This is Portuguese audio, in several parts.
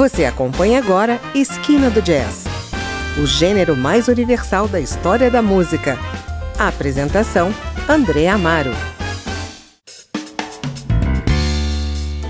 Você acompanha agora Esquina do Jazz, o gênero mais universal da história da música. A apresentação: André Amaro.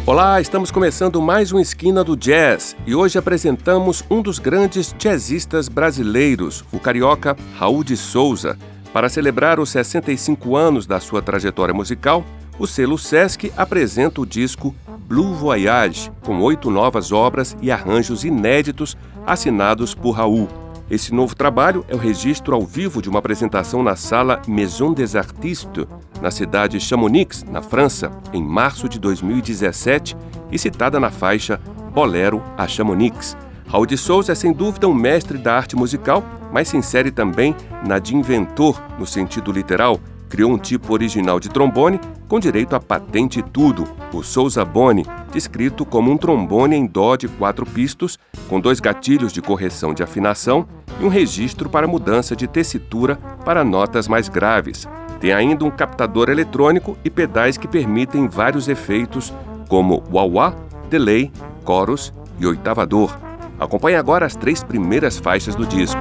Olá, estamos começando mais um Esquina do Jazz e hoje apresentamos um dos grandes jazzistas brasileiros, o carioca Raul de Souza. Para celebrar os 65 anos da sua trajetória musical, o selo Sesc apresenta o disco Blue Voyage, com oito novas obras e arranjos inéditos assinados por Raul. Esse novo trabalho é o registro ao vivo de uma apresentação na sala Maison des Artistes, na cidade de Chamonix, na França, em março de 2017 e citada na faixa Bolero a Chamonix. Raul de Souza é sem dúvida um mestre da arte musical, mas se insere também na de inventor, no sentido literal. Criou um tipo original de trombone com direito a patente e tudo, o Souza Boni, descrito como um trombone em dó de quatro pistos, com dois gatilhos de correção de afinação e um registro para mudança de tessitura para notas mais graves. Tem ainda um captador eletrônico e pedais que permitem vários efeitos, como wah-wah, delay, chorus e oitavador. Acompanhe agora as três primeiras faixas do disco.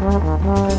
Uh-huh.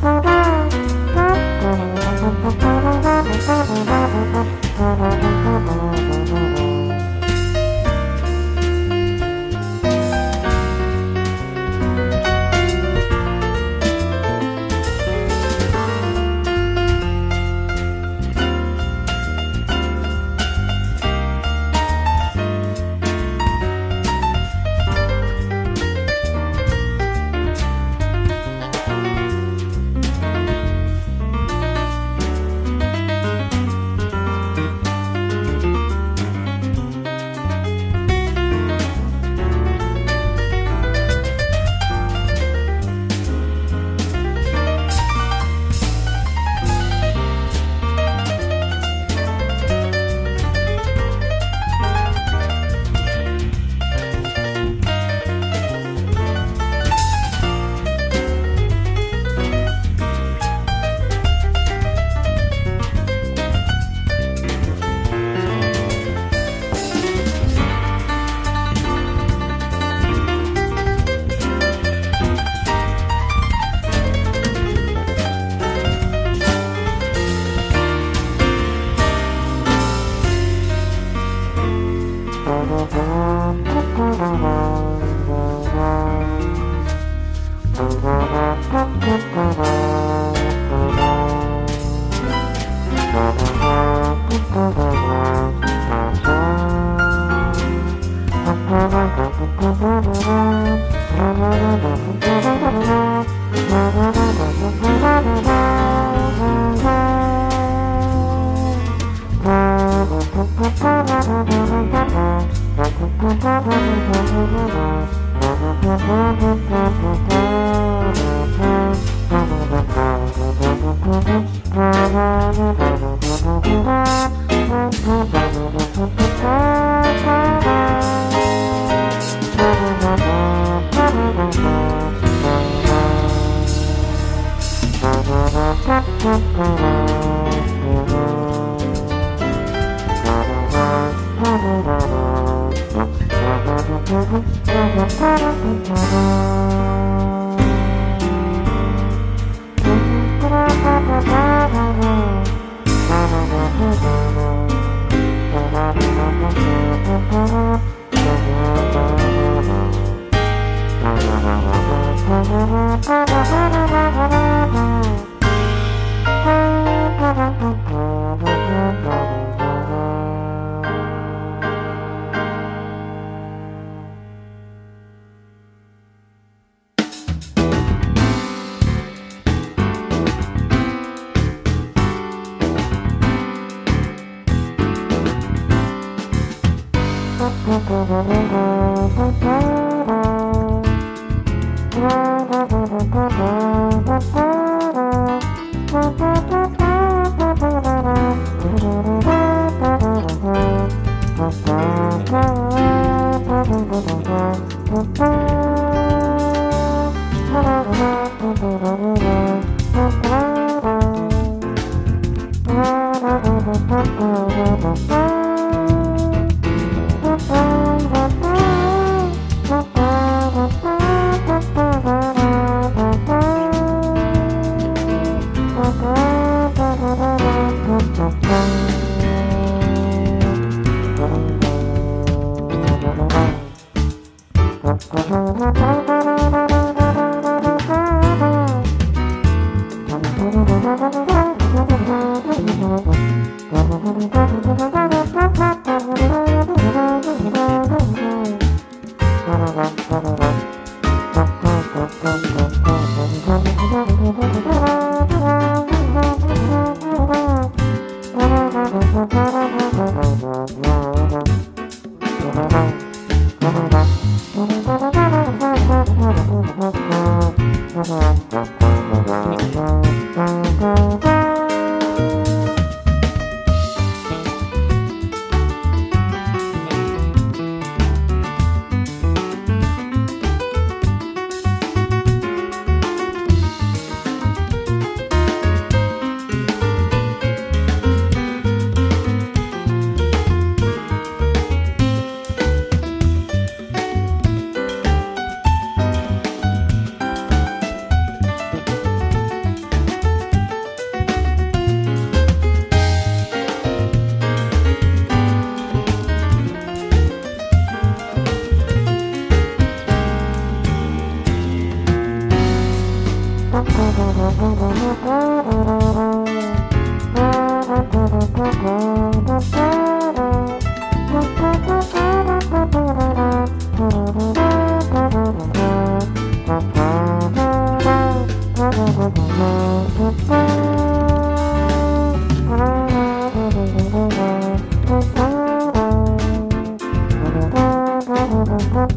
Bye.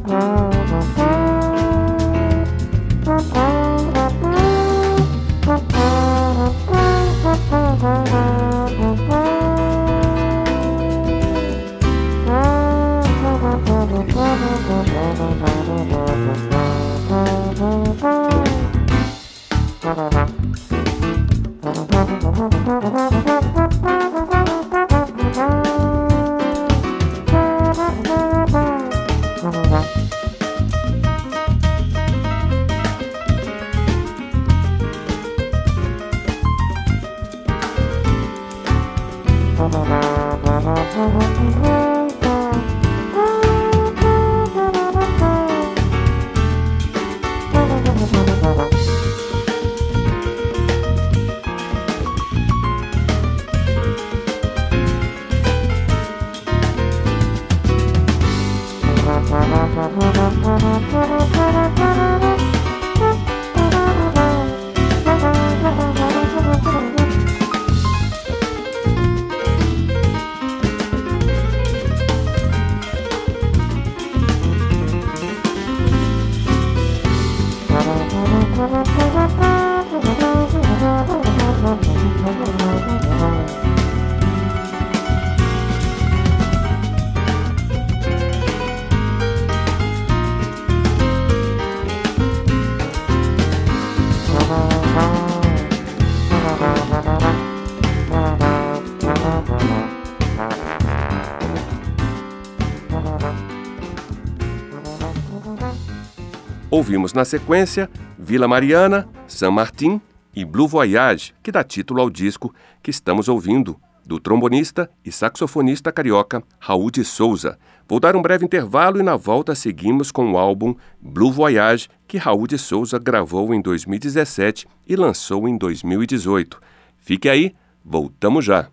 Bye. Ouvimos na sequência Vila Mariana, San Martin e Blue Voyage, que dá título ao disco que estamos ouvindo, do trombonista e saxofonista carioca Raul de Souza. Vou dar um breve intervalo e na volta seguimos com o álbum Blue Voyage, que Raul de Souza gravou em 2017 e lançou em 2018. Fique aí, voltamos já.